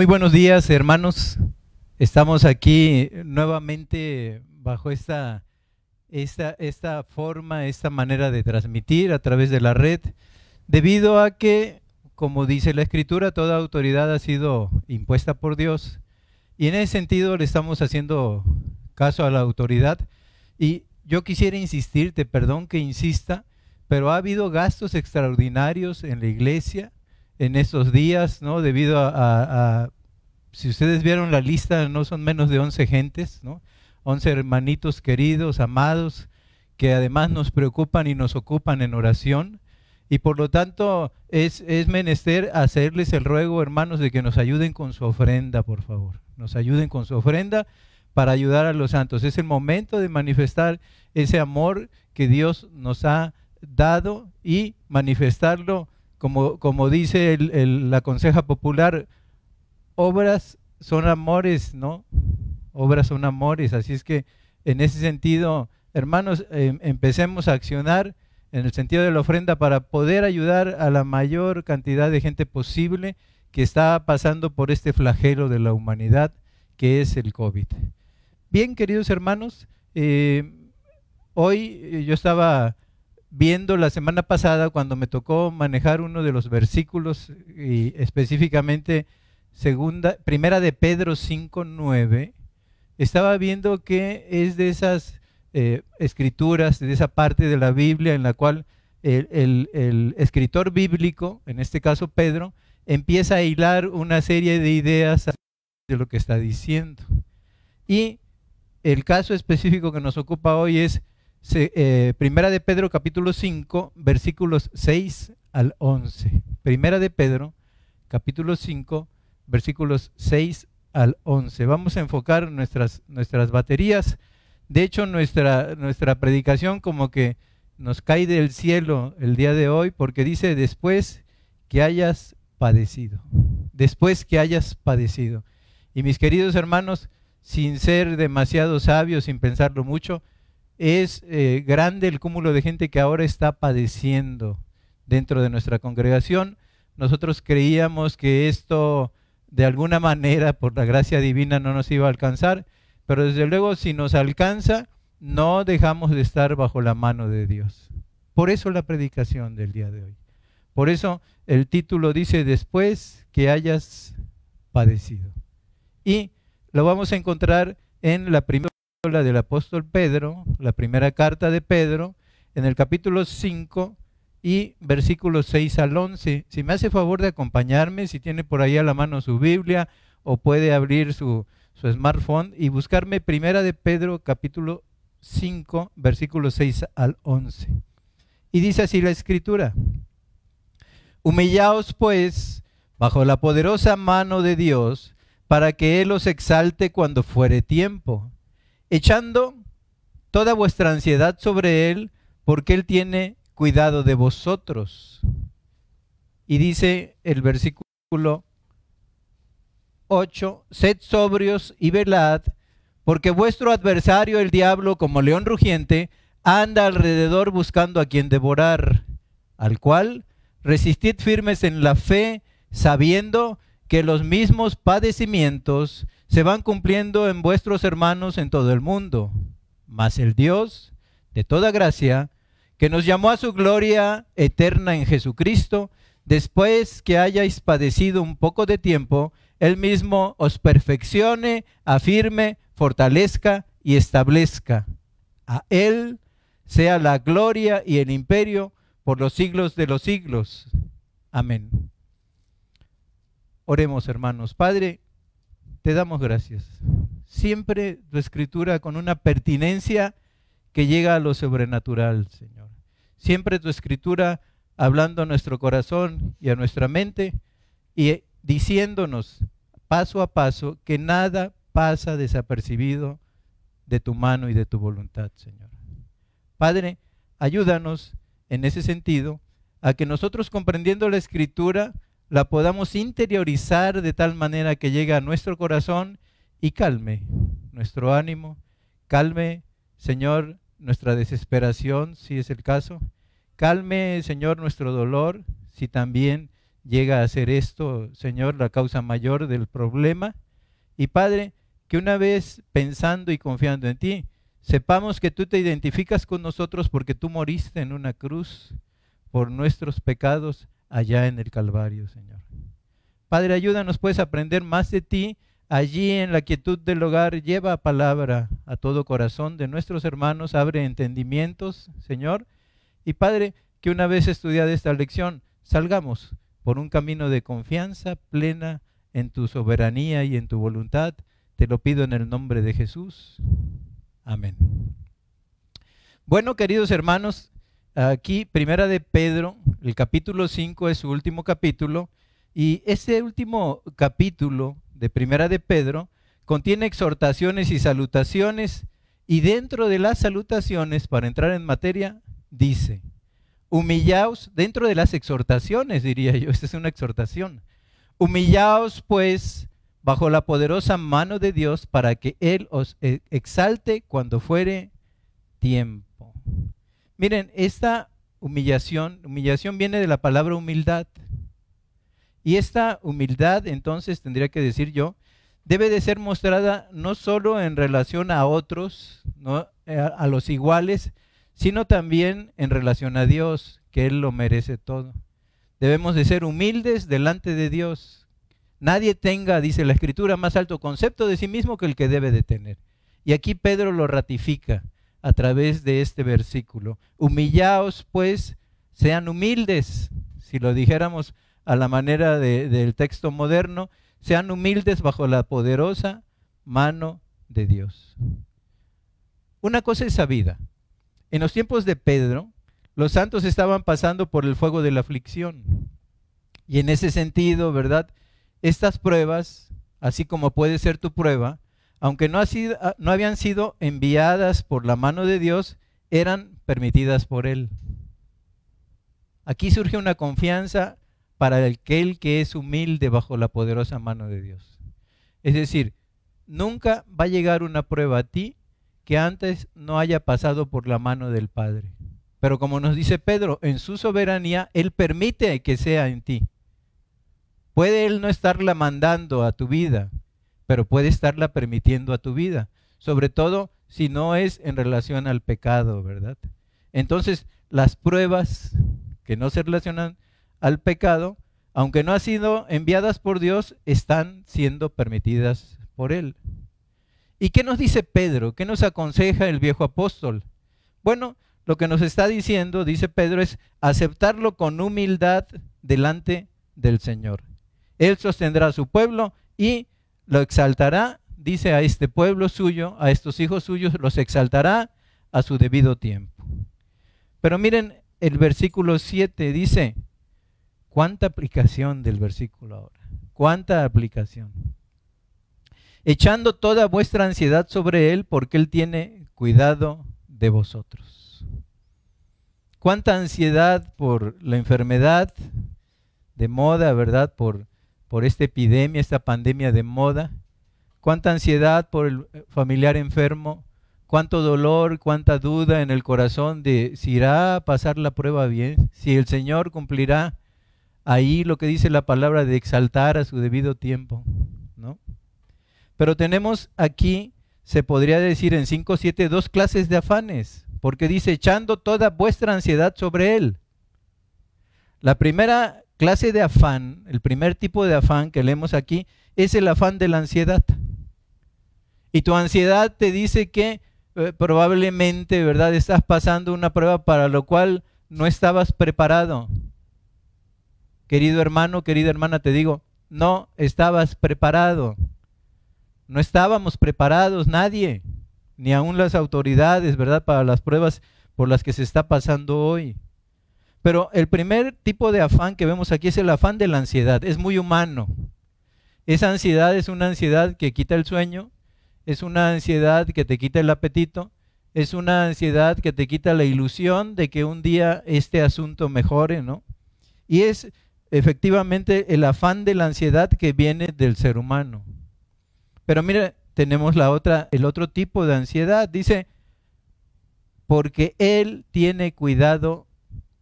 Muy buenos días, hermanos. Estamos aquí nuevamente bajo esta, esta, esta forma, esta manera de transmitir a través de la red, debido a que, como dice la Escritura, toda autoridad ha sido impuesta por Dios. Y en ese sentido le estamos haciendo caso a la autoridad. Y yo quisiera insistirte, perdón que insista, pero ha habido gastos extraordinarios en la iglesia en estos días, ¿no? Debido a, si ustedes vieron la lista, no son menos de 11 gentes, ¿no? 11 hermanitos queridos, amados, que además nos preocupan y nos ocupan en oración. Y por lo tanto es, es menester hacerles el ruego, hermanos, de que nos ayuden con su ofrenda, por favor. Nos ayuden con su ofrenda para ayudar a los santos. Es el momento de manifestar ese amor que Dios nos ha dado y manifestarlo como, como dice la conseja popular, obras son amores, ¿no? Obras son amores, así es que en ese sentido, hermanos, em, empecemos a accionar en el sentido de la ofrenda para poder ayudar a la mayor cantidad de gente posible que está pasando por este flagelo de la humanidad que es el COVID. Bien, queridos hermanos, eh, hoy eh, yo estaba viendo la semana pasada cuando me tocó manejar uno de los versículos y específicamente segunda, primera de Pedro 5.9, estaba viendo que es de esas eh, escrituras, de esa parte de la Biblia en la cual el, el, escritor bíblico, en este caso Pedro, empieza a hilar una serie de ideas de lo que está diciendo. Y el caso específico que nos ocupa hoy es eh, primera de Pedro capítulo 5, versículos 6 al 11. Primera de Pedro capítulo 5, versículos 6 al 11. Vamos a enfocar nuestras, nuestras baterías. De hecho, nuestra, nuestra predicación como que nos cae del cielo el día de hoy porque dice después que hayas padecido. Después que hayas padecido. Y mis queridos hermanos, sin ser demasiado sabios, sin pensarlo mucho, es eh, grande el cúmulo de gente que ahora está padeciendo dentro de nuestra congregación. Nosotros creíamos que esto de alguna manera por la gracia divina no nos iba a alcanzar, pero desde luego si nos alcanza, no dejamos de estar bajo la mano de Dios. Por eso la predicación del día de hoy. Por eso el título dice después que hayas padecido. Y lo vamos a encontrar en la primera del apóstol Pedro, la primera carta de Pedro, en el capítulo 5 y versículos 6 al 11. Si me hace favor de acompañarme, si tiene por ahí a la mano su Biblia o puede abrir su, su smartphone y buscarme primera de Pedro capítulo 5, versículos 6 al 11. Y dice así la escritura, humillaos pues bajo la poderosa mano de Dios, para que Él os exalte cuando fuere tiempo echando toda vuestra ansiedad sobre Él, porque Él tiene cuidado de vosotros. Y dice el versículo 8, sed sobrios y velad, porque vuestro adversario, el diablo, como león rugiente, anda alrededor buscando a quien devorar, al cual resistid firmes en la fe, sabiendo que los mismos padecimientos se van cumpliendo en vuestros hermanos en todo el mundo. Mas el Dios de toda gracia, que nos llamó a su gloria eterna en Jesucristo, después que hayáis padecido un poco de tiempo, Él mismo os perfeccione, afirme, fortalezca y establezca. A Él sea la gloria y el imperio por los siglos de los siglos. Amén. Oremos, hermanos. Padre, te damos gracias. Siempre tu escritura con una pertinencia que llega a lo sobrenatural, Señor. Siempre tu escritura hablando a nuestro corazón y a nuestra mente y diciéndonos paso a paso que nada pasa desapercibido de tu mano y de tu voluntad, Señor. Padre, ayúdanos en ese sentido a que nosotros comprendiendo la escritura la podamos interiorizar de tal manera que llegue a nuestro corazón y calme nuestro ánimo, calme, Señor, nuestra desesperación, si es el caso, calme, Señor, nuestro dolor, si también llega a ser esto, Señor, la causa mayor del problema. Y Padre, que una vez pensando y confiando en ti, sepamos que tú te identificas con nosotros porque tú moriste en una cruz por nuestros pecados allá en el Calvario, Señor. Padre, ayúdanos pues a aprender más de ti allí en la quietud del hogar. Lleva palabra a todo corazón de nuestros hermanos, abre entendimientos, Señor. Y Padre, que una vez estudiada esta lección, salgamos por un camino de confianza plena en tu soberanía y en tu voluntad. Te lo pido en el nombre de Jesús. Amén. Bueno, queridos hermanos, aquí Primera de Pedro, el capítulo 5 es su último capítulo, y ese último capítulo de Primera de Pedro contiene exhortaciones y salutaciones, y dentro de las salutaciones, para entrar en materia, dice, humillaos, dentro de las exhortaciones, diría yo, esta es una exhortación, humillaos pues bajo la poderosa mano de Dios para que Él os e, exalte cuando fuere tiempo. Miren, esta humillación, humillación viene de la palabra humildad. Y esta humildad, entonces, tendría que decir yo, debe de ser mostrada no solo en relación a otros. Eh, a los iguales, sino también en relación a Dios, que Él lo merece todo. Debemos de ser humildes delante de Dios. Nadie tenga, dice la Escritura, más alto concepto de sí mismo que el que debe de tener. Y aquí Pedro lo ratifica a través de este versículo. Humillaos, pues, sean humildes, si lo dijéramos a la manera del texto moderno, sean humildes bajo la poderosa mano de Dios. Una cosa es sabida, en los tiempos de Pedro, los santos estaban pasando por el fuego de la aflicción. Y en ese sentido, ¿verdad? Estas pruebas, así como puede ser tu prueba, aunque no, ah, no habían sido enviadas por la mano de Dios, eran permitidas por Él. Aquí surge una confianza para aquel que es humilde bajo la poderosa mano de Dios. Es decir, nunca va a llegar una prueba a ti que antes no haya pasado por la mano del Padre. Pero como nos dice Pedro, en su soberanía, Él permite que sea en ti. Puede Él no estarla mandando a tu vida, pero puede estarla permitiendo a tu vida. Sobre todo si no es en relación al pecado, ¿verdad? Entonces, las pruebas que no se relacionan al pecado, aunque no han sido enviadas por Dios, están siendo permitidas por Él. ¿Y qué nos dice Pedro? ¿Qué nos aconseja el viejo apóstol? Bueno, lo que nos está diciendo, dice Pedro, es aceptarlo con humildad delante del Señor. Él sostendrá a su pueblo y lo exaltará, dice a este pueblo suyo, a estos hijos suyos, los exaltará a su debido tiempo. Pero miren, el versículo 7 dice, ¿cuánta aplicación del versículo ahora? ¿Cuánta aplicación? echando toda vuestra ansiedad sobre Él, porque Él tiene cuidado de vosotros. Cuánta ansiedad por la enfermedad de moda, ¿verdad? Por, por esta epidemia, esta pandemia de moda. Cuánta ansiedad por el familiar enfermo. Cuánto dolor, cuánta duda en el corazón de si irá a pasar la prueba bien, si el Señor cumplirá ahí lo que dice la palabra de exaltar a su debido tiempo, ¿no? Pero tenemos aquí, se podría decir en 5.7, dos clases de afanes, porque dice, echando toda vuestra ansiedad sobre Él. La primera clase de afán, el primer tipo de afán que leemos aquí, es el afán de la ansiedad. Y tu ansiedad te dice que eh, probablemente, ¿verdad?, estás pasando una prueba para lo cual no estabas preparado. Querido hermano, querida hermana, te digo, no estabas preparado. No estábamos preparados nadie, ni aún las autoridades, ¿verdad?, para las pruebas por las que se está pasando hoy. Pero el primer tipo de afán que vemos aquí es el afán de la ansiedad, es muy humano. Esa ansiedad es una ansiedad que quita el sueño, es una ansiedad que te quita el apetito, es una ansiedad que te quita la ilusión de que un día este asunto mejore, ¿no? Y es efectivamente el afán de la ansiedad que viene del ser humano. Pero mire, tenemos la otra, el otro tipo de ansiedad. Dice, porque Él tiene cuidado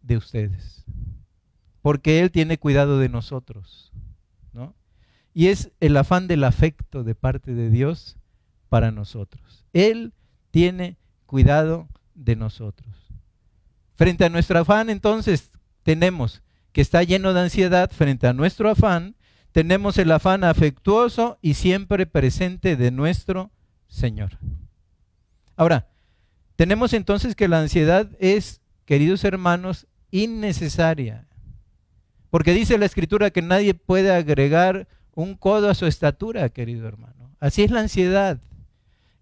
de ustedes. porque Él tiene cuidado de nosotros. ¿no? Y es el afán del afecto de parte de Dios para nosotros. Él tiene cuidado de nosotros. Frente a nuestro afán, entonces, tenemos que está lleno de ansiedad, frente a nuestro afán, tenemos el afán afectuoso y siempre presente de nuestro Señor. Ahora, tenemos entonces que la ansiedad es, queridos hermanos, innecesaria. Porque dice la escritura que nadie puede agregar un codo a su estatura, querido hermano. Así es la ansiedad.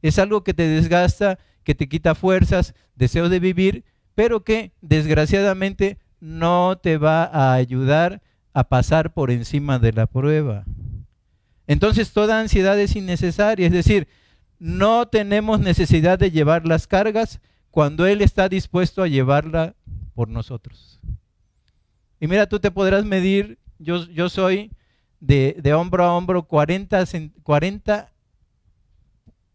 Es algo que te desgasta, que te quita fuerzas, deseo de vivir, pero que desgraciadamente no te va a ayudar a pasar por encima de la prueba. Entonces toda ansiedad es innecesaria, es decir, no tenemos necesidad de llevar las cargas cuando Él está dispuesto a llevarla por nosotros. Y mira, tú te podrás medir, yo, yo soy de, hombro a hombro 40, 40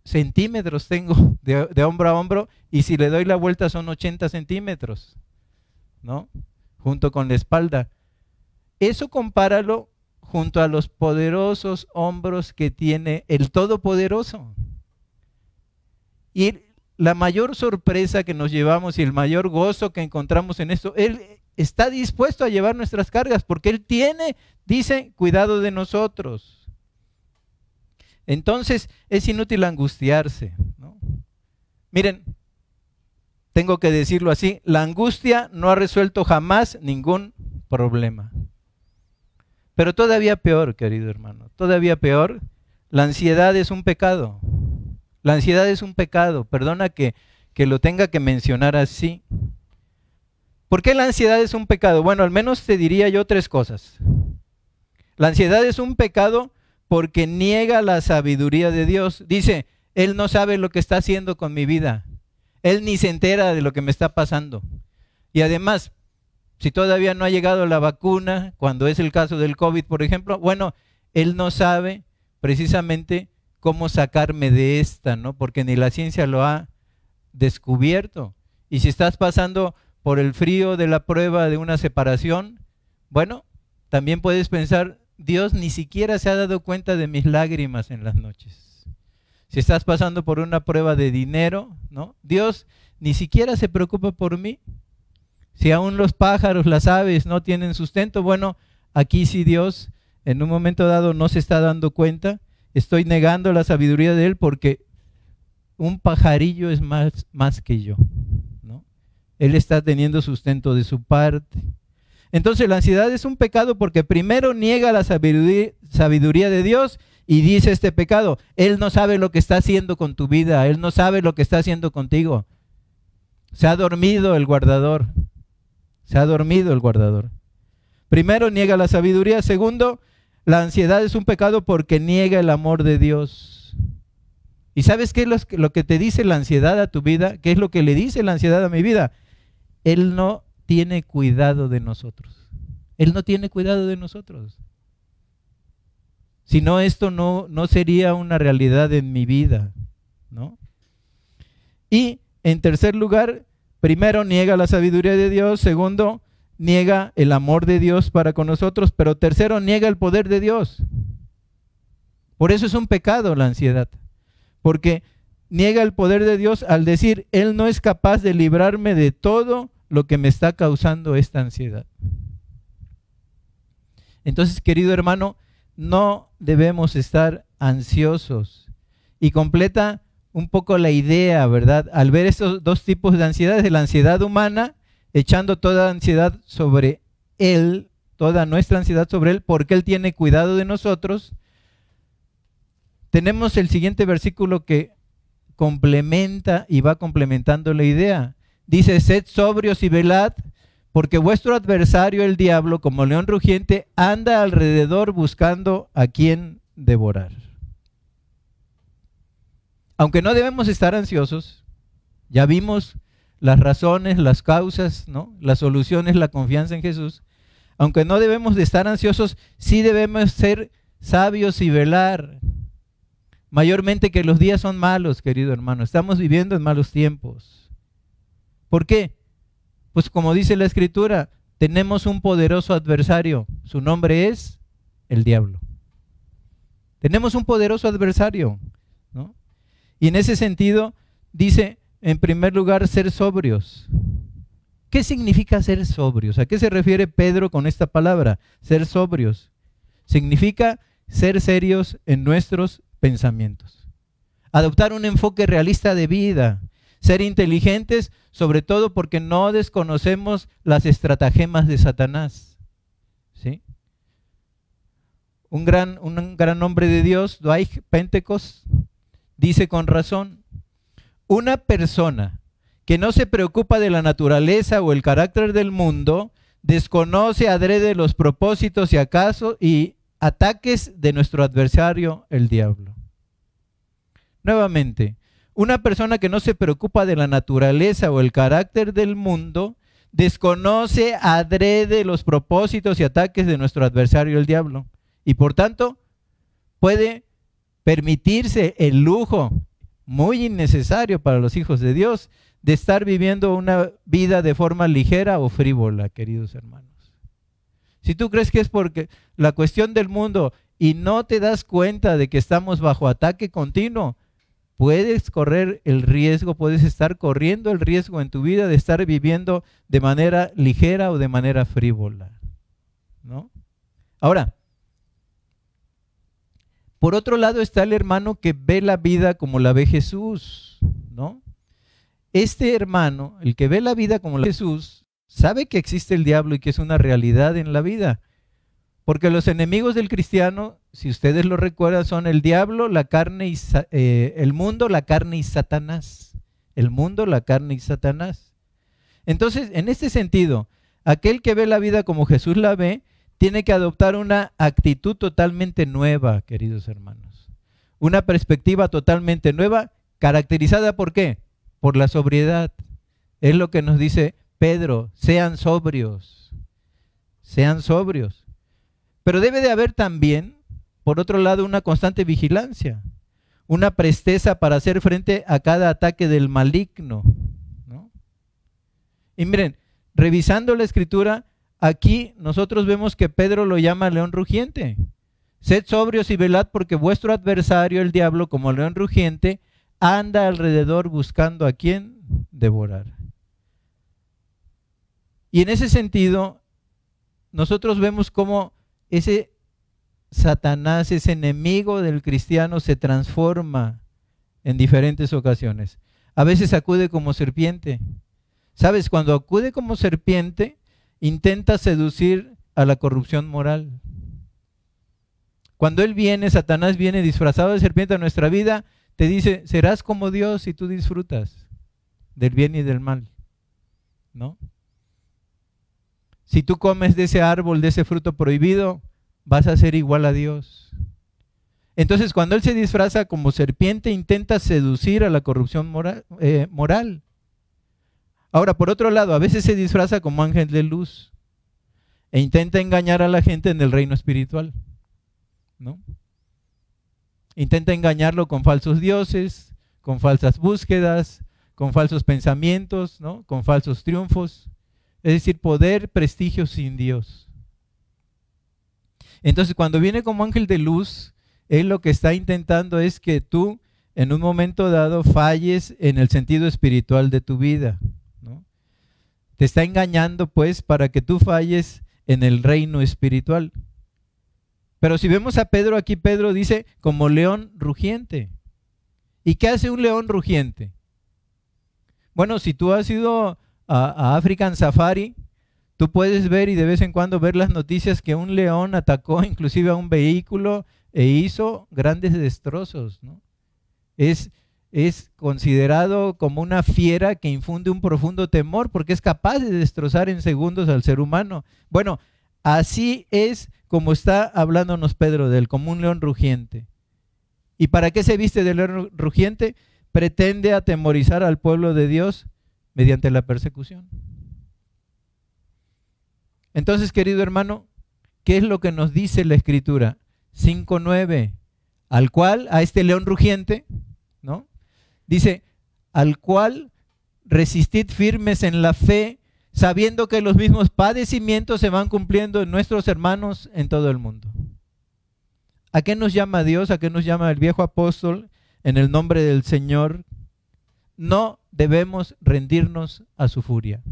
centímetros tengo de, de, hombro a hombro y si le doy la vuelta son 80 centímetros, ¿no? Junto con la espalda. Eso compáralo junto a los poderosos hombros que tiene el Todopoderoso. Y la mayor sorpresa que nos llevamos y el mayor gozo que encontramos en esto, Él está dispuesto a llevar nuestras cargas porque Él tiene, dice, cuidado de nosotros. Entonces es inútil angustiarse. Miren, tengo que decirlo así, la angustia no ha resuelto jamás ningún problema. Pero todavía peor, querido hermano, todavía peor, la ansiedad es un pecado. La ansiedad es un pecado. Perdona que, que lo tenga que mencionar así. ¿Por qué la ansiedad es un pecado? Bueno, al menos te diría yo tres cosas. La ansiedad es un pecado porque niega la sabiduría de Dios. Dice, Él no sabe lo que está haciendo con mi vida. Él ni se entera de lo que me está pasando. Y además, si todavía no ha llegado la vacuna, cuando es el caso del COVID, por ejemplo, bueno, él no sabe precisamente cómo sacarme de esta, ¿no? Porque ni la ciencia lo ha descubierto. Y si estás pasando por el frío de la prueba de una separación, bueno, también puedes pensar, Dios ni siquiera se ha dado cuenta de mis lágrimas en las noches. Si estás pasando por una prueba de dinero, ¿no? Dios ni siquiera se preocupa por mí. Si aún los pájaros, las aves no tienen sustento, bueno, aquí sí Dios en un momento dado no se está dando cuenta, estoy negando la sabiduría de Él porque un pajarillo es más, más que yo. ¿no? Él está teniendo sustento de su parte. Entonces la ansiedad es un pecado porque primero niega la sabiduría, sabiduría de Dios y dice este pecado, Él no sabe lo que está haciendo con tu vida, Él no sabe lo que está haciendo contigo. Se ha dormido el guardador. Se ha dormido el guardador. Primero, niega la sabiduría. Segundo, la ansiedad es un pecado porque niega el amor de Dios. ¿Y sabes qué es lo que te dice la ansiedad a tu vida? ¿Qué es lo que le dice la ansiedad a mi vida? Él no tiene cuidado de nosotros. Él no tiene cuidado de nosotros. Si no, esto no, no sería una realidad en mi vida. ¿no? Y en tercer lugar, Primero, niega la sabiduría de Dios. Segundo, niega el amor de Dios para con nosotros. Pero tercero, niega el poder de Dios. Por eso es un pecado la ansiedad. Porque niega el poder de Dios al decir, Él no es capaz de librarme de todo lo que me está causando esta ansiedad. Entonces, querido hermano, no debemos estar ansiosos. Y completa un poco la idea, ¿verdad? Al ver estos dos tipos de ansiedades, de la ansiedad humana, echando toda ansiedad sobre Él, toda nuestra ansiedad sobre Él, porque Él tiene cuidado de nosotros, tenemos el siguiente versículo que complementa y va complementando la idea. Dice, sed sobrios y velad, porque vuestro adversario, el diablo, como león rugiente, anda alrededor buscando a quien devorar. Aunque no debemos estar ansiosos, ya vimos las razones, las causas, ¿no? La solución es la confianza en Jesús. Aunque no debemos de estar ansiosos, sí debemos ser sabios y velar. Mayormente que los días son malos, querido hermano. Estamos viviendo en malos tiempos. ¿Por qué? Pues como dice la escritura, tenemos un poderoso adversario. Su nombre es el diablo. Tenemos un poderoso adversario. ¿no? Y en ese sentido, dice, en primer lugar, ser sobrios. ¿Qué significa ser sobrios? ¿A qué se refiere Pedro con esta palabra? Ser sobrios. Significa ser serios en nuestros pensamientos. Adoptar un enfoque realista de vida. Ser inteligentes, sobre todo porque no desconocemos las estratagemas de Satanás. ¿Sí? Un gran, un gran hombre de Dios, Dwight Pentecost, dice con razón, una persona que no se preocupa de la naturaleza o el carácter del mundo, desconoce adrede los propósitos y acaso y ataques de nuestro adversario, el diablo. Nuevamente, una persona que no se preocupa de la naturaleza o el carácter del mundo, desconoce adrede los propósitos y ataques de nuestro adversario, el diablo. Y por tanto, puede permitirse el lujo muy innecesario para los hijos de Dios de estar viviendo una vida de forma ligera o frívola, queridos hermanos. Si tú crees que es porque la cuestión del mundo y no te das cuenta de que estamos bajo ataque continuo, puedes correr el riesgo, puedes estar corriendo el riesgo en tu vida de estar viviendo de manera ligera o de manera frívola. ¿No? Ahora, por otro lado está el hermano que ve la vida como la ve Jesús, ¿no? Este hermano, el que ve la vida como la Jesús, sabe que existe el diablo y que es una realidad en la vida. Porque los enemigos del cristiano, si ustedes lo recuerdan, son el diablo, la carne y eh, el mundo, la carne y Satanás. El mundo, la carne y Satanás. Entonces, en este sentido, aquel que ve la vida como Jesús la ve, tiene que adoptar una actitud totalmente nueva, queridos hermanos. Una perspectiva totalmente nueva, caracterizada por qué? por la sobriedad. Es lo que nos dice Pedro, sean sobrios, sean sobrios. Pero debe de haber también, por otro lado, una constante vigilancia, una presteza para hacer frente a cada ataque del maligno. Y miren, revisando la escritura, aquí nosotros vemos que Pedro lo llama león rugiente. Sed sobrios y velad porque vuestro adversario, el diablo, como león rugiente, anda alrededor buscando a quién devorar. Y en ese sentido, nosotros vemos cómo ese Satanás, ese enemigo del cristiano, se transforma en diferentes ocasiones. A veces acude como serpiente. ¿Sabes? Cuando acude como serpiente, intenta seducir a la corrupción moral. Cuando Él viene, Satanás viene disfrazado de serpiente a nuestra vida, te dice, serás como Dios si tú disfrutas del bien y del mal. ¿No? Si tú comes de ese árbol, de ese fruto prohibido, vas a ser igual a Dios. Entonces, cuando Él se disfraza como serpiente, intenta seducir a la corrupción moral, eh, moral. Ahora, por otro lado, a veces se disfraza como ángel de luz e intenta engañar a la gente en el reino espiritual. ¿No? Intenta engañarlo con falsos dioses, con falsas búsquedas, con falsos pensamientos, ¿no? con falsos triunfos. Es decir, poder, prestigio sin Dios. Entonces, cuando viene como ángel de luz, él lo que está intentando es que tú, en un momento dado, falles en el sentido espiritual de tu vida. ¿No? Te está engañando, pues, para que tú falles en el reino espiritual. Pero si vemos a Pedro aquí, Pedro dice como león rugiente. ¿Y qué hace un león rugiente? Bueno, si tú has ido a, African Safari, tú puedes ver y de vez en cuando ver las noticias que un león atacó inclusive a un vehículo e hizo grandes destrozos. Es, es considerado como una fiera que infunde un profundo temor porque es capaz de destrozar en segundos al ser humano. Bueno, así es como está hablándonos Pedro del como un león rugiente. ¿Y para qué se viste de león rugiente? Pretende atemorizar al pueblo de Dios mediante la persecución. Entonces, querido hermano, ¿qué es lo que nos dice la escritura? 5.9, al cual, a este león rugiente, ¿no? Dice, al cual resistid firmes en la fe, sabiendo que los mismos padecimientos se van cumpliendo en nuestros hermanos en todo el mundo. ¿A qué nos llama Dios? ¿A qué nos llama el viejo apóstol en el nombre del Señor? No debemos rendirnos a su furia.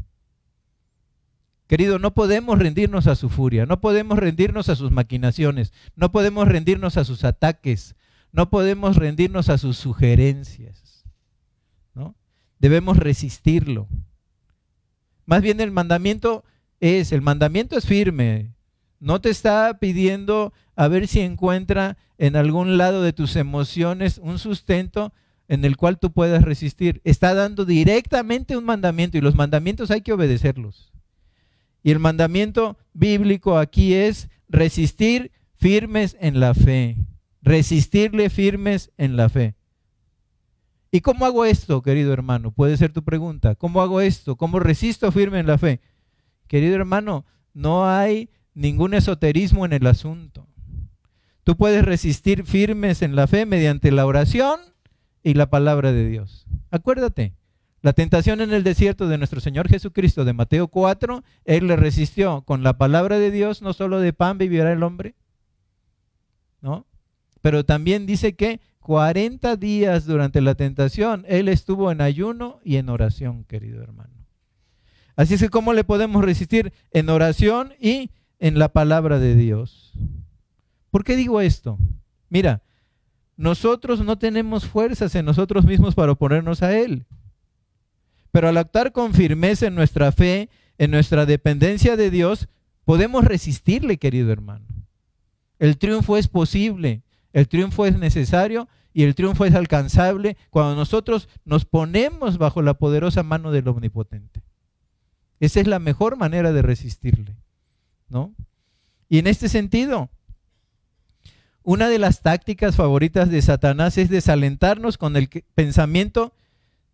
Querido, no podemos rendirnos a su furia, no podemos rendirnos a sus maquinaciones, no podemos rendirnos a sus ataques, no podemos rendirnos a sus sugerencias. Debemos resistirlo. Más bien el mandamiento es, el mandamiento es firme. No te está pidiendo a ver si encuentra en algún lado de tus emociones un sustento en el cual tú puedas resistir. Está dando directamente un mandamiento y los mandamientos hay que obedecerlos. Y el mandamiento bíblico aquí es resistir firmes en la fe. Resistirle firmes en la fe. ¿Y cómo hago esto, querido hermano? Puede ser tu pregunta. ¿Cómo hago esto? ¿Cómo resisto firme en la fe? Querido hermano, no hay ningún esoterismo en el asunto. Tú puedes resistir firmes en la fe mediante la oración y la palabra de Dios. Acuérdate, la tentación en el desierto de nuestro Señor Jesucristo de Mateo 4, Él le resistió con la palabra de Dios, no solo de pan vivirá el hombre, ¿no? Pero también dice que 40 días durante la tentación, Él estuvo en ayuno y en oración, querido hermano. Así es que, ¿cómo le podemos resistir? En oración y en la palabra de Dios. ¿Por qué digo esto? Mira, nosotros no tenemos fuerzas en nosotros mismos para oponernos a Él. Pero al actuar con firmeza en nuestra fe, en nuestra dependencia de Dios, podemos resistirle, querido hermano. El triunfo es posible el triunfo es necesario y el triunfo es alcanzable cuando nosotros nos ponemos bajo la poderosa mano del Omnipotente. Esa es la mejor manera de resistirle, ¿no? Y en este sentido, una de las tácticas favoritas de Satanás es desalentarnos con el pensamiento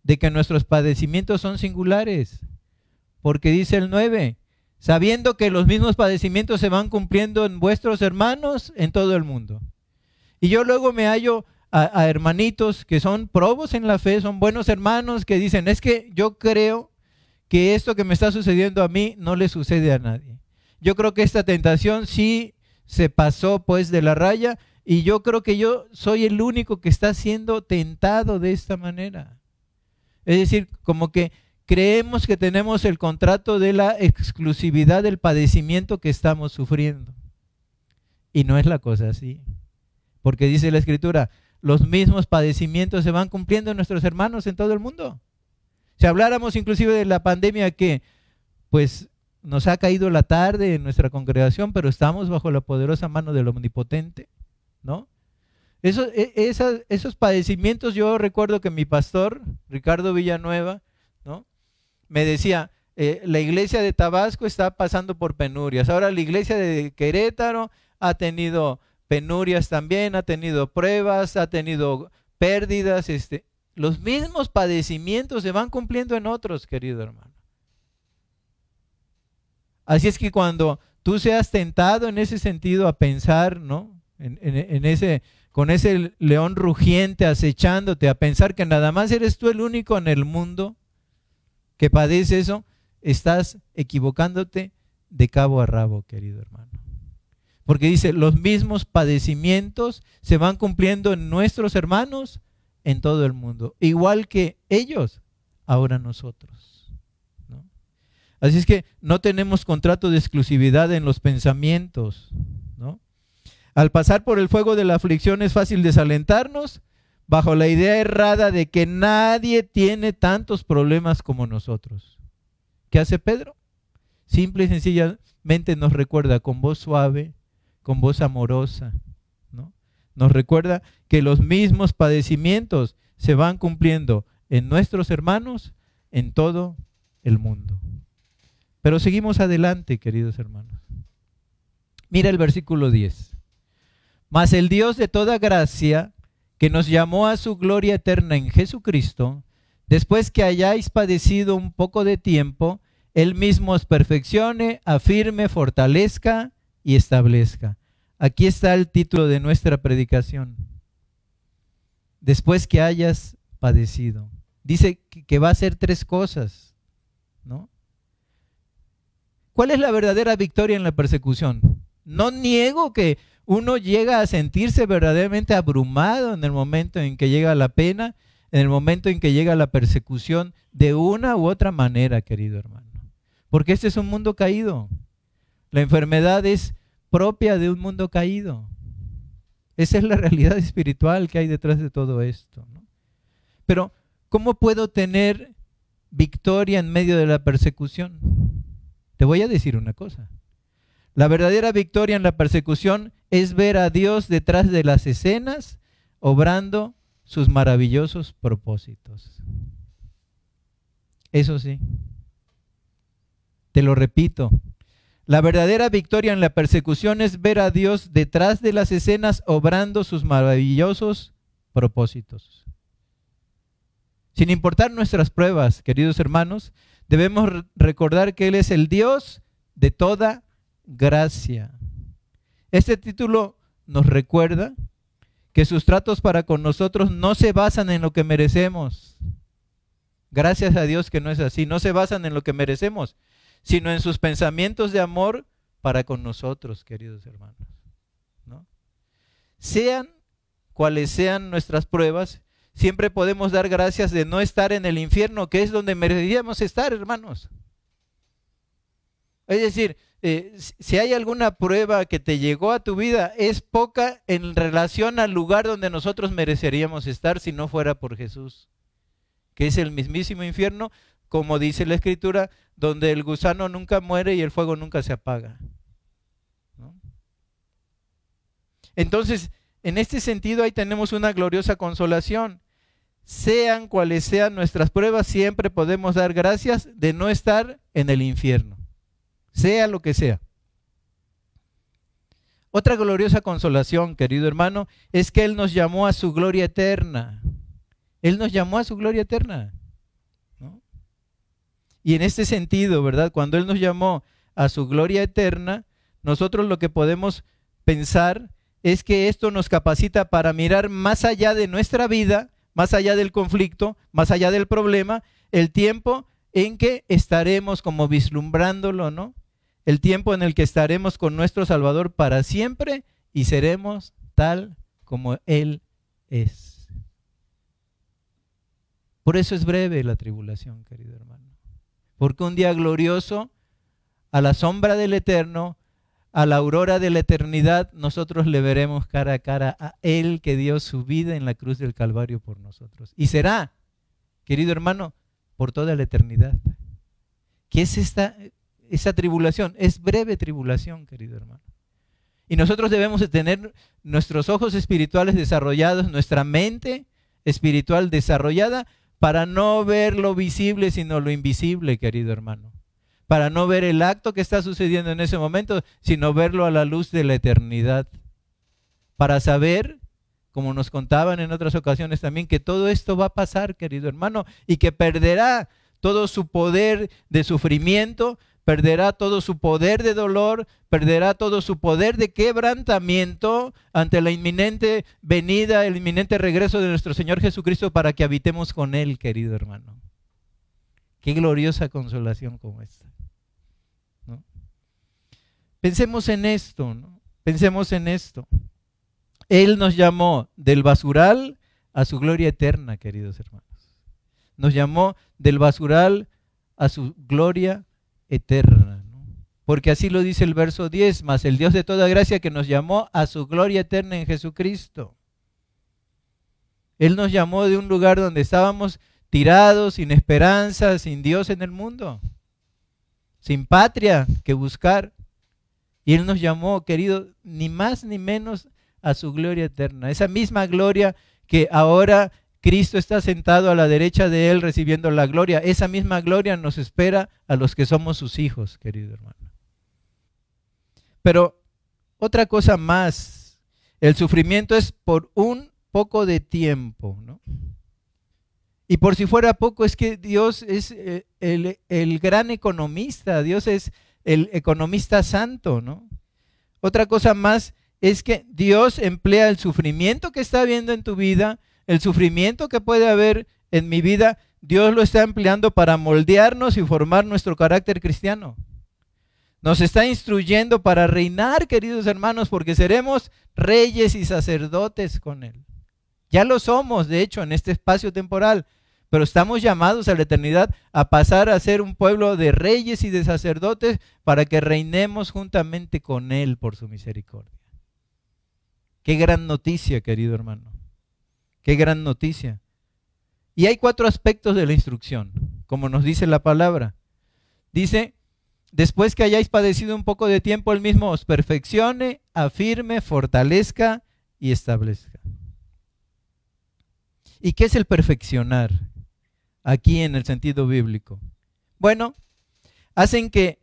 de que nuestros padecimientos son singulares. Porque dice el 9, sabiendo que los mismos padecimientos se van cumpliendo en vuestros hermanos en todo el mundo. Y yo luego me hallo a, hermanitos que son probos en la fe, son buenos hermanos que dicen, es que yo creo que esto que me está sucediendo a mí no le sucede a nadie. Yo creo que esta tentación sí se pasó pues de la raya y yo creo que yo soy el único que está siendo tentado de esta manera. Es decir, como que creemos que tenemos el contrato de la exclusividad del padecimiento que estamos sufriendo. Y no es la cosa así. Porque dice la escritura, los mismos padecimientos se van cumpliendo en nuestros hermanos en todo el mundo. Si habláramos inclusive de la pandemia que pues nos ha caído la tarde en nuestra congregación, pero estamos bajo la poderosa mano del Omnipotente, ¿no? Esos, e, esos padecimientos, yo recuerdo que mi pastor, Ricardo Villanueva, ¿no? Me decía, eh, la iglesia de Tabasco está pasando por penurias, ahora la iglesia de Querétaro ha tenido penurias también, ha tenido pruebas, ha tenido pérdidas, este, los mismos padecimientos se van cumpliendo en otros, querido hermano. Así es que cuando tú seas tentado en ese sentido a pensar, ¿no? En, ese, con ese león rugiente acechándote, a pensar que nada más eres tú el único en el mundo que padece eso, estás equivocándote de cabo a rabo, querido hermano. Porque dice, los mismos padecimientos se van cumpliendo en nuestros hermanos en todo el mundo. Igual que ellos, ahora nosotros. Así es que no tenemos contrato de exclusividad en los pensamientos. ¿no? Al pasar por el fuego de la aflicción es fácil desalentarnos bajo la idea errada de que nadie tiene tantos problemas como nosotros. ¿Qué hace Pedro? Simple y sencillamente nos recuerda con voz suave, con voz amorosa. ¿no? Nos recuerda que los mismos padecimientos se van cumpliendo en nuestros hermanos en todo el mundo. Pero seguimos adelante, queridos hermanos. Mira el versículo 10. Mas el Dios de toda gracia, que nos llamó a su gloria eterna en Jesucristo, después que hayáis padecido un poco de tiempo, Él mismo os perfeccione, afirme, fortalezca y establezca. Aquí está el título de nuestra predicación. Después que hayas padecido. Dice que va a hacer tres cosas, ¿no? ¿Cuál es la verdadera victoria en la persecución? No niego que uno llega a sentirse verdaderamente abrumado en el momento en que llega la pena, en el momento en que llega la persecución, de una u otra manera, querido hermano. Porque este es un mundo caído. La enfermedad es propia de un mundo caído. Esa es la realidad espiritual que hay detrás de todo esto. Pero, ¿cómo puedo tener victoria en medio de la persecución? Te voy a decir una cosa. La verdadera victoria en la persecución es ver a Dios detrás de las escenas, obrando sus maravillosos propósitos. Eso sí, te lo repito, la verdadera victoria en la persecución es ver a Dios detrás de las escenas obrando sus maravillosos propósitos. Sin importar nuestras pruebas, queridos hermanos, debemos recordar que Él es el Dios de toda gracia. Este título nos recuerda que sus tratos para con nosotros no se basan en lo que merecemos. Gracias a Dios que no es así, no se basan en lo que merecemos, sino en sus pensamientos de amor para con nosotros, queridos hermanos. Sean cuales sean nuestras pruebas, siempre podemos dar gracias de no estar en el infierno, que es donde merecíamos estar, hermanos. Es decir, eh, si hay alguna prueba que te llegó a tu vida, es poca en relación al lugar donde nosotros mereceríamos estar si no fuera por Jesús, que es el mismísimo infierno, como dice la Escritura, donde el gusano nunca muere y el fuego nunca se apaga. Entonces, en este sentido, ahí tenemos una gloriosa consolación. Sean cuales sean nuestras pruebas, siempre podemos dar gracias de no estar en el infierno, sea lo que sea. Otra gloriosa consolación, querido hermano, es que Él nos llamó a su gloria eterna. Él nos llamó a su gloria eterna. Y en este sentido, ¿verdad? Cuando Él nos llamó a su gloria eterna, nosotros lo que podemos pensar es que esto nos capacita para mirar más allá de nuestra vida, más allá del conflicto, más allá del problema, el tiempo en que estaremos como vislumbrándolo, ¿no? El tiempo en el que estaremos con nuestro Salvador para siempre y seremos tal como Él es. Por eso es breve la tribulación, querido hermano. Porque un día glorioso, a la sombra del eterno, a la aurora de la eternidad, nosotros le veremos cara a cara a Él que dio su vida en la cruz del Calvario por nosotros. Y será, querido hermano, por toda la eternidad. ¿Qué es esta, esa tribulación? Es breve tribulación, querido hermano. Y nosotros debemos de tener nuestros ojos espirituales desarrollados, nuestra mente espiritual desarrollada para no ver lo visible, sino lo invisible, querido hermano. Para no ver el acto que está sucediendo en ese momento, sino verlo a la luz de la eternidad. Para saber, como nos contaban en otras ocasiones también, que todo esto va a pasar, querido hermano, y que perderá todo su poder de sufrimiento, perderá todo su poder de dolor, perderá todo su poder de quebrantamiento ante la inminente venida, el inminente regreso de nuestro Señor Jesucristo para que habitemos con Él, querido hermano. Qué gloriosa consolación como esta. Pensemos en esto, ¿no? Pensemos en esto. Él nos llamó del basural a su gloria eterna, queridos hermanos. Nos llamó del basural a su gloria eterna. Porque así lo dice el verso 10, más el Dios de toda gracia que nos llamó a su gloria eterna en Jesucristo. Él nos llamó de un lugar donde estábamos tirados, sin esperanza, sin Dios en el mundo, sin patria que buscar. Y Él nos llamó, querido, ni más ni menos a su gloria eterna. Esa misma gloria que ahora Cristo está sentado a la derecha de Él recibiendo la gloria. Esa misma gloria nos espera a los que somos sus hijos, querido hermano. Pero otra cosa más, el sufrimiento es por un poco de tiempo, ¿no? Y por si fuera poco, es que Dios es eh, el, el gran economista, Dios es el economista santo, ¿no? Otra cosa más es que Dios emplea el sufrimiento que está habiendo en tu vida el sufrimiento que puede haber en mi vida, Dios lo está empleando para moldearnos y formar nuestro carácter cristiano. Nos está instruyendo para reinar, queridos hermanos, porque seremos reyes y sacerdotes con Él. Ya lo somos, de hecho, en este espacio temporal, pero estamos llamados a la eternidad a pasar a ser un pueblo de reyes y de sacerdotes para que reinemos juntamente con Él por su misericordia. Qué gran noticia, querido hermano. Qué gran noticia. Y hay cuatro aspectos de la instrucción, como nos dice la palabra. Dice, después que hayáis padecido un poco de tiempo, el mismo os perfeccione, afirme, fortalezca y establezca. ¿Y qué es el perfeccionar aquí en el sentido bíblico? Bueno, hacen que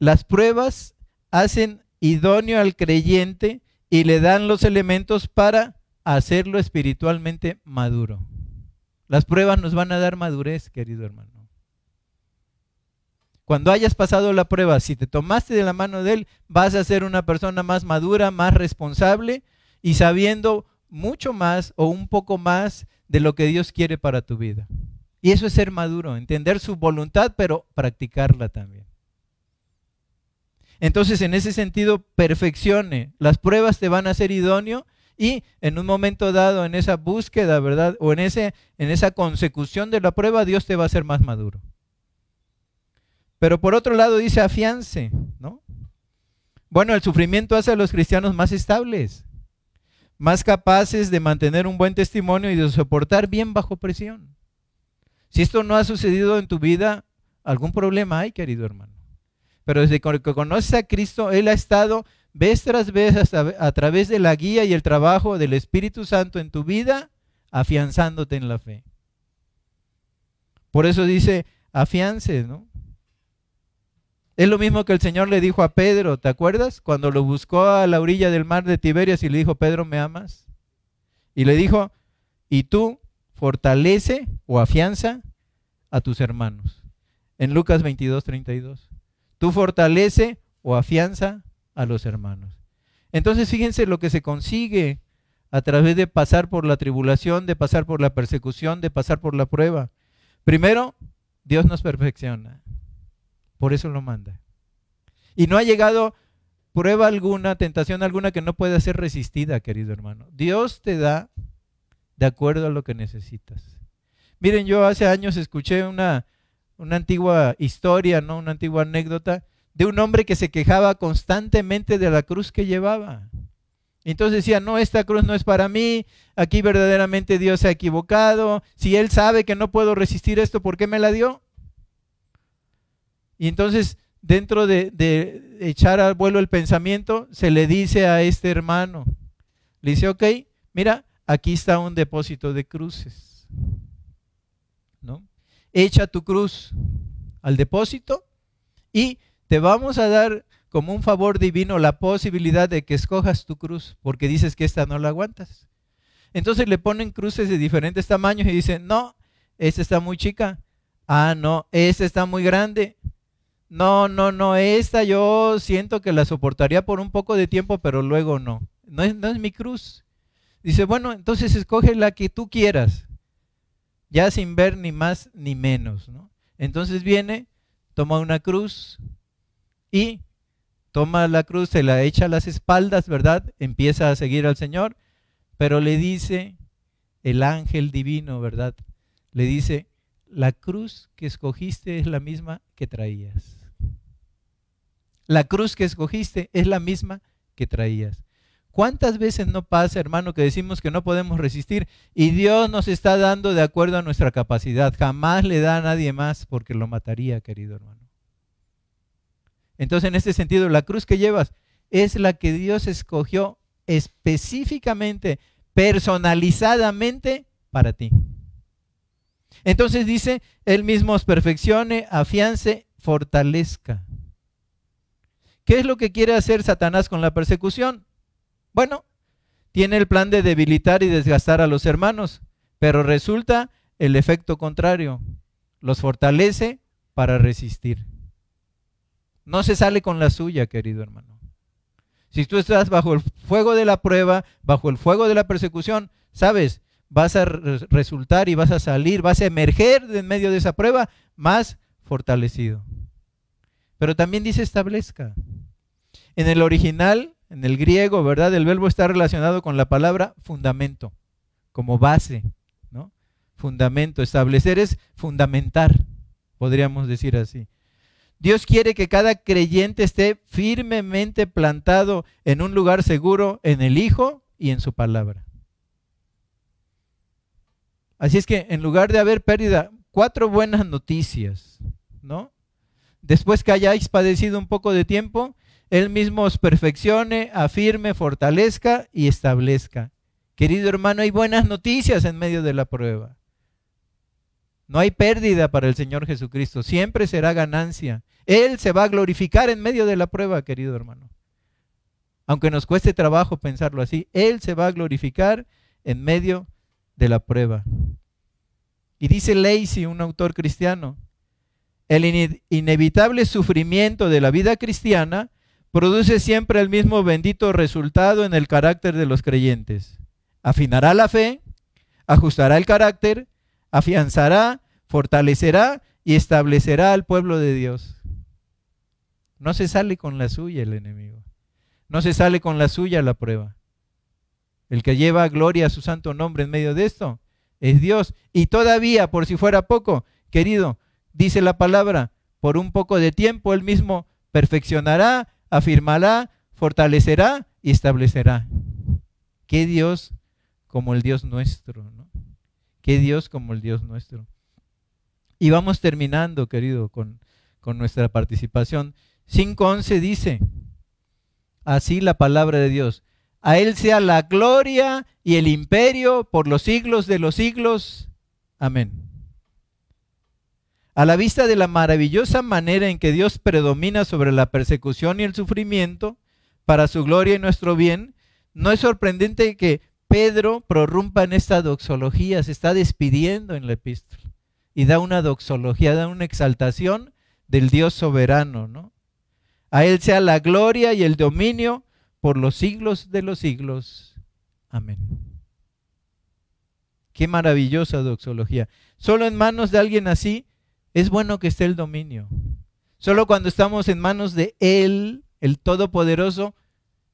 las pruebas hacen idóneo al creyente y le dan los elementos para hacerlo espiritualmente maduro. Las pruebas nos van a dar madurez, querido hermano. Cuando hayas pasado la prueba, si te tomaste de la mano de Él, vas a ser una persona más madura, más responsable y sabiendo mucho más o un poco más de lo que Dios quiere para tu vida. Y eso es ser maduro, entender su voluntad, pero practicarla también. Entonces, en ese sentido, perfeccione. Las pruebas te van a ser idóneo y en un momento dado, en esa búsqueda, ¿verdad? O en, ese, en esa consecución de la prueba, Dios te va a hacer más maduro. Pero por otro lado dice afiance, ¿no? Bueno, el sufrimiento hace a los cristianos más estables, más capaces de mantener un buen testimonio y de soportar bien bajo presión. Si esto no ha sucedido en tu vida, algún problema hay, querido hermano. Pero desde que conoces a Cristo, Él ha estado vez tras vez a, través de la guía y el trabajo del Espíritu Santo en tu vida, afianzándote en la fe. Por eso dice, afiance, ¿no? Es lo mismo que el Señor le dijo a Pedro, ¿te acuerdas? Cuando lo buscó a la orilla del mar de Tiberias y le dijo, Pedro, ¿me amas? Y le dijo, y tú fortalece o afianza a tus hermanos. En Lucas 22, 32. Tú fortalece o afianza a los hermanos. Entonces fíjense lo que se consigue a través de pasar por la tribulación, de pasar por la persecución, de pasar por la prueba. Primero, Dios nos perfecciona. Por eso lo manda. Y no ha llegado prueba alguna, tentación alguna que no pueda ser resistida, querido hermano. Dios te da de acuerdo a lo que necesitas. Miren, yo hace años escuché una, una antigua historia, ¿no? Una antigua anécdota de un hombre que se quejaba constantemente de la cruz que llevaba. Entonces decía, no, esta cruz no es para mí, aquí verdaderamente Dios se ha equivocado, si Él sabe que no puedo resistir esto, ¿por qué me la dio? Y entonces, dentro de, echar al vuelo el pensamiento, se le dice a este hermano, le dice, ok, mira, aquí está un depósito de cruces, ¿no? Echa tu cruz al depósito y te vamos a dar como un favor divino la posibilidad de que escojas tu cruz, porque dices que esta no la aguantas. Entonces le ponen cruces de diferentes tamaños y dicen, no, esta está muy chica. Ah, no, esta está muy grande. No, no, no, esta yo siento que la soportaría por un poco de tiempo, pero luego no. No es, no es mi cruz. Dice, bueno, entonces escoge la que tú quieras, ya sin ver ni más ni menos. ¿no? Entonces viene, toma una cruz, y toma la cruz, se la echa a las espaldas, ¿verdad? Empieza a seguir al Señor, pero le dice el ángel divino, ¿verdad? Le dice, la cruz que escogiste es la misma que traías. La cruz que escogiste es la misma que traías. ¿Cuántas veces no pasa, hermano, que decimos que no podemos resistir y Dios nos está dando de acuerdo a nuestra capacidad? Jamás le da a nadie más porque lo mataría, querido hermano. Entonces, en este sentido, la cruz que llevas es la que Dios escogió específicamente, personalizadamente para ti. Entonces dice, Él mismo os perfeccione, afiance, fortalezca. ¿Qué es lo que quiere hacer Satanás con la persecución? Bueno, tiene el plan de debilitar y desgastar a los hermanos, pero resulta el efecto contrario. Los fortalece para resistir. No se sale con la suya, querido hermano. Si tú estás bajo el fuego de la prueba, bajo el fuego de la persecución, sabes, vas a resultar y vas a salir, vas a emerger en medio de esa prueba más fortalecido. pero también dice establezca. En el original, en el griego, ¿verdad? El verbo está relacionado con la palabra fundamento, como base, ¿no? Fundamento, establecer es fundamentar, podríamos decir así. Dios quiere que cada creyente esté firmemente plantado en un lugar seguro en el Hijo y en su palabra. Así es que en lugar de haber pérdida, cuatro buenas noticias, ¿no? Después que hayáis padecido un poco de tiempo, Él mismo os perfeccione, afirme, fortalezca y establezca. Querido hermano, hay buenas noticias en medio de la prueba. No hay pérdida para el Señor Jesucristo, siempre será ganancia. Él se va a glorificar en medio de la prueba, querido hermano. Aunque nos cueste trabajo pensarlo así, Él se va a glorificar en medio de la prueba. Y dice Lacey, un autor cristiano, el inevitable sufrimiento de la vida cristiana produce siempre el mismo bendito resultado en el carácter de los creyentes. Afinará la fe, ajustará el carácter, afianzará, fortalecerá y establecerá al pueblo de Dios. No se sale con la suya el enemigo. No se sale con la suya la prueba. El que lleva gloria a su santo nombre en medio de esto es Dios. Y todavía, por si fuera poco, querido, dice la palabra, por un poco de tiempo él mismo perfeccionará, afirmará, fortalecerá y establecerá. ¿Qué Dios como el Dios nuestro? ¿no? ¿Qué Dios como el Dios nuestro? Y vamos terminando, querido, con, con nuestra participación. 5.11 dice, así la palabra de Dios, a Él sea la gloria y el imperio por los siglos de los siglos. Amén. A la vista de la maravillosa manera en que Dios predomina sobre la persecución y el sufrimiento, para su gloria y nuestro bien, no es sorprendente que Pedro prorrumpa en esta doxología, se está despidiendo en la epístola y da una doxología, da una exaltación del Dios soberano, ¿no? A Él sea la gloria y el dominio por los siglos de los siglos. Amén. Qué maravillosa doxología. Solo en manos de alguien así es bueno que esté el dominio. Solo cuando estamos en manos de Él, el Todopoderoso,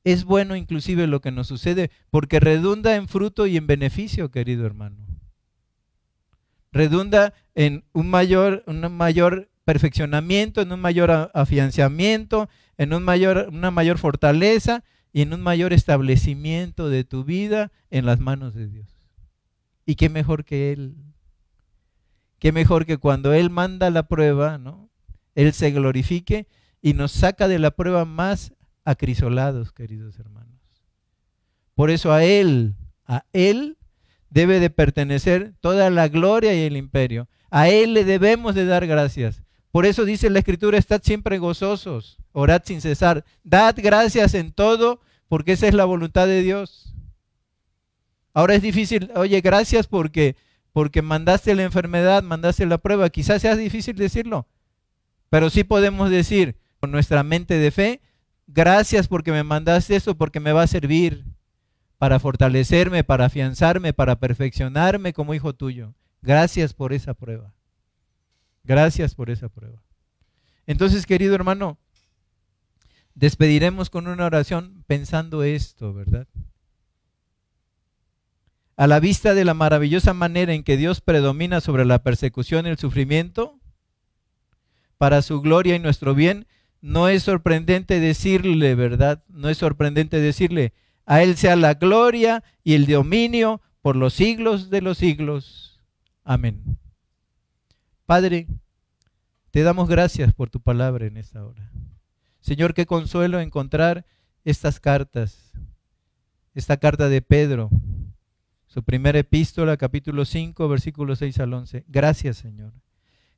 es bueno inclusive lo que nos sucede, porque redunda en fruto y en beneficio, querido hermano. Redunda en un mayor, un mayor perfeccionamiento, en un mayor afianzamiento, en un mayor, una mayor fortaleza y en un mayor establecimiento de tu vida en las manos de Dios. Y qué mejor que Él. Qué mejor que cuando Él manda la prueba, ¿no? Él se glorifique y nos saca de la prueba más acrisolados, queridos hermanos. Por eso a Él, a Él debe de pertenecer toda la gloria y el imperio. A Él le debemos de dar gracias. Por eso dice la Escritura, estad siempre gozosos, orad sin cesar, dad gracias en todo, porque esa es la voluntad de Dios. Ahora es difícil, oye, gracias porque, porque mandaste la enfermedad, mandaste la prueba. Quizás sea difícil decirlo, pero sí podemos decir con nuestra mente de fe, gracias porque me mandaste eso, porque me va a servir para fortalecerme, para afianzarme, para perfeccionarme como hijo tuyo. Gracias por esa prueba. Gracias por esa prueba. Entonces, querido hermano, despediremos con una oración pensando esto, ¿verdad? A la vista de la maravillosa manera en que Dios predomina sobre la persecución y el sufrimiento, para su gloria y nuestro bien, no es sorprendente decirle, ¿verdad? No es sorprendente decirle, a Él sea la gloria y el dominio por los siglos de los siglos. Amén. Padre, te damos gracias por tu palabra en esta hora. Señor, qué consuelo encontrar estas cartas. Esta carta de Pedro, su primera epístola, capítulo 5, versículos 6 al 11. Gracias, Señor.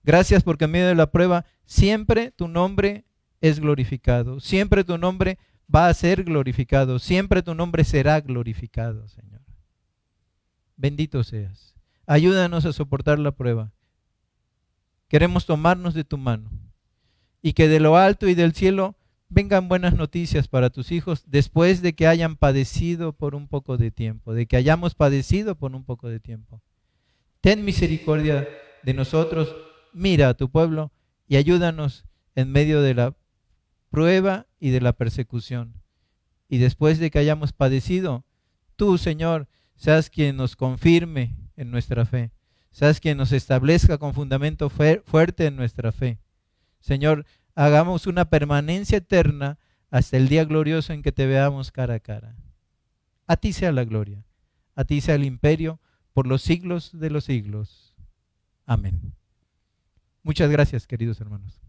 Gracias porque en medio de la prueba siempre tu nombre es glorificado. Siempre tu nombre va a ser glorificado. Siempre tu nombre será glorificado, Señor. Bendito seas. Ayúdanos a soportar la prueba. Queremos tomarnos de tu mano y que de lo alto y del cielo vengan buenas noticias para tus hijos después de que hayan padecido por un poco de tiempo, de que hayamos padecido por un poco de tiempo. Ten misericordia de nosotros, mira a tu pueblo y ayúdanos en medio de la prueba y de la persecución. Y después de que hayamos padecido, tú, Señor, seas quien nos confirme en nuestra fe, seas quien nos establezca con fundamento fuerte en nuestra fe. Señor, hagamos una permanencia eterna hasta el día glorioso en que te veamos cara a cara. A ti sea la gloria, a ti sea el imperio por los siglos de los siglos. Amén. Muchas gracias, queridos hermanos.